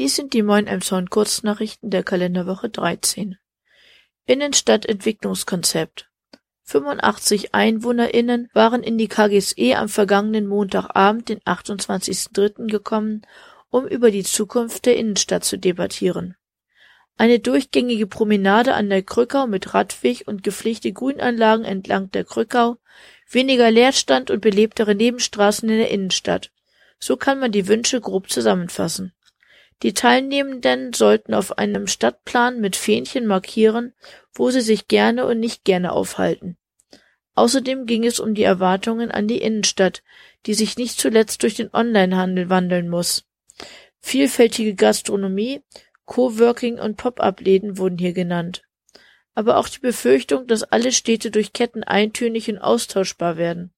Dies sind die Moin Emshorn Kurznachrichten der Kalenderwoche 13. Innenstadtentwicklungskonzept 85 EinwohnerInnen waren in die KGSE am vergangenen Montagabend, den 28.03. gekommen, um über die Zukunft der Innenstadt zu debattieren. Eine durchgängige Promenade an der Krückau mit Radweg und gepflegte Grünanlagen entlang der Krückau, weniger Leerstand und belebtere Nebenstraßen in der Innenstadt. So kann man die Wünsche grob zusammenfassen. Die Teilnehmenden sollten auf einem Stadtplan mit Fähnchen markieren, wo sie sich gerne und nicht gerne aufhalten. Außerdem ging es um die Erwartungen an die Innenstadt, die sich nicht zuletzt durch den Onlinehandel wandeln muss. Vielfältige Gastronomie, Coworking und Pop-up-Läden wurden hier genannt. Aber auch die Befürchtung, dass alle Städte durch Ketten eintönig und austauschbar werden.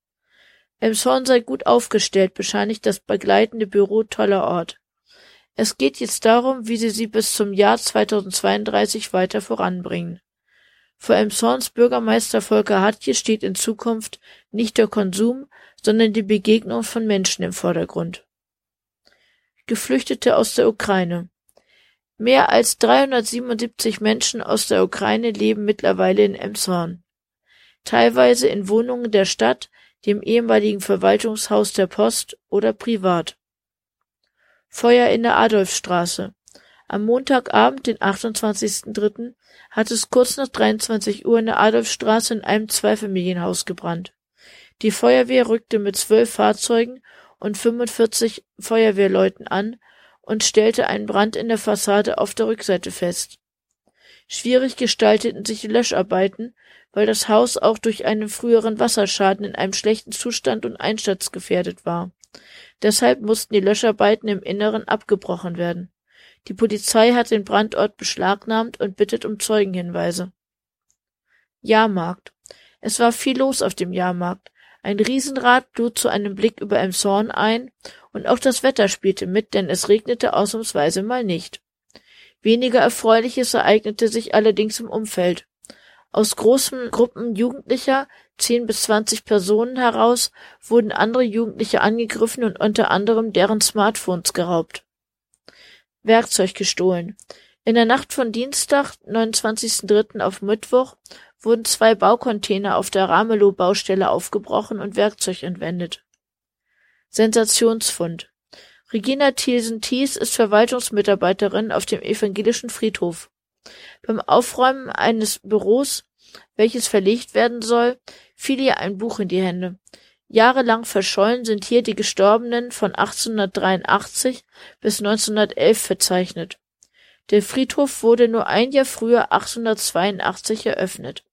Elmshorn sei gut aufgestellt, bescheinigt das begleitende Büro Toller Ort. Es geht jetzt darum, wie sie sie bis zum Jahr 2032 weiter voranbringen. Für Elmshorns Bürgermeister Volker Hatje steht in Zukunft nicht der Konsum, sondern die Begegnung von Menschen im Vordergrund. Geflüchtete aus der Ukraine. Mehr als 377 Menschen aus der Ukraine leben mittlerweile in Elmshorn. Teilweise in Wohnungen der Stadt, dem ehemaligen Verwaltungshaus der Post oder privat. Feuer in der Adolfstraße. Am Montagabend, den 28.03., hat es kurz nach 23 Uhr in der Adolfstraße in einem Zweifamilienhaus gebrannt. Die Feuerwehr rückte mit zwölf Fahrzeugen und 45 Feuerwehrleuten an und stellte einen Brand in der Fassade auf der Rückseite fest. Schwierig gestalteten sich die Löscharbeiten, weil das Haus auch durch einen früheren Wasserschaden in einem schlechten Zustand und einsturzgefährdet war. Deshalb mussten die Löscharbeiten im Inneren abgebrochen werden. Die Polizei hat den Brandort beschlagnahmt und bittet um Zeugenhinweise. Jahrmarkt. Es war viel los auf dem Jahrmarkt. Ein Riesenrad lud zu einem Blick über Elmshorn ein, und auch das Wetter spielte mit, denn es regnete ausnahmsweise mal nicht. Weniger Erfreuliches ereignete sich allerdings im Umfeld. Aus großen Gruppen Jugendlicher zehn bis zwanzig Personen heraus wurden andere Jugendliche angegriffen und unter anderem deren Smartphones geraubt. Werkzeug gestohlen. In der Nacht von Dienstag, 29.03. auf Mittwoch wurden zwei Baucontainer auf der Ramelow-Baustelle aufgebrochen und Werkzeug entwendet. Sensationsfund. Regina Thielsen-Thies ist Verwaltungsmitarbeiterin auf dem evangelischen Friedhof. Beim Aufräumen eines Büros, welches verlegt werden soll, fiel ihr ein Buch in die Hände. Jahrelang verschollen sind hier die Gestorbenen von 1883 bis 1911 verzeichnet. Der Friedhof wurde nur ein Jahr früher 1882 eröffnet.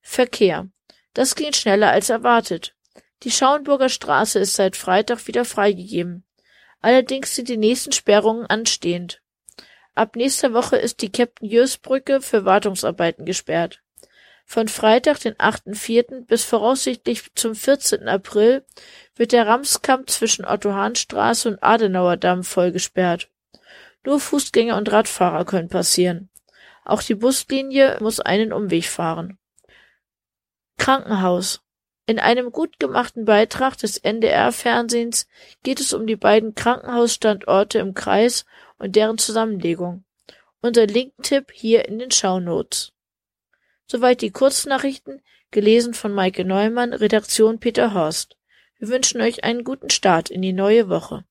Verkehr. Das ging schneller als erwartet. Die Schauenburger Straße ist seit Freitag wieder freigegeben. Allerdings sind die nächsten Sperrungen anstehend. Ab nächster Woche ist die Captain-Jörs-Brücke für Wartungsarbeiten gesperrt. Von Freitag, den 8.4. bis voraussichtlich zum 14. April wird der Ramskamp zwischen Otto-Hahn-Straße und Adenauerdamm voll gesperrt. Nur Fußgänger und Radfahrer können passieren. Auch die Buslinie muss einen Umweg fahren. Krankenhaus. In einem gut gemachten Beitrag des NDR-Fernsehens geht es um die beiden Krankenhausstandorte im Kreis und deren Zusammenlegung. Unser Linktipp hier in den Shownotes. Soweit die Kurznachrichten, gelesen von Maike Neumann, Redaktion Peter Horst. Wir wünschen euch einen guten Start in die neue Woche.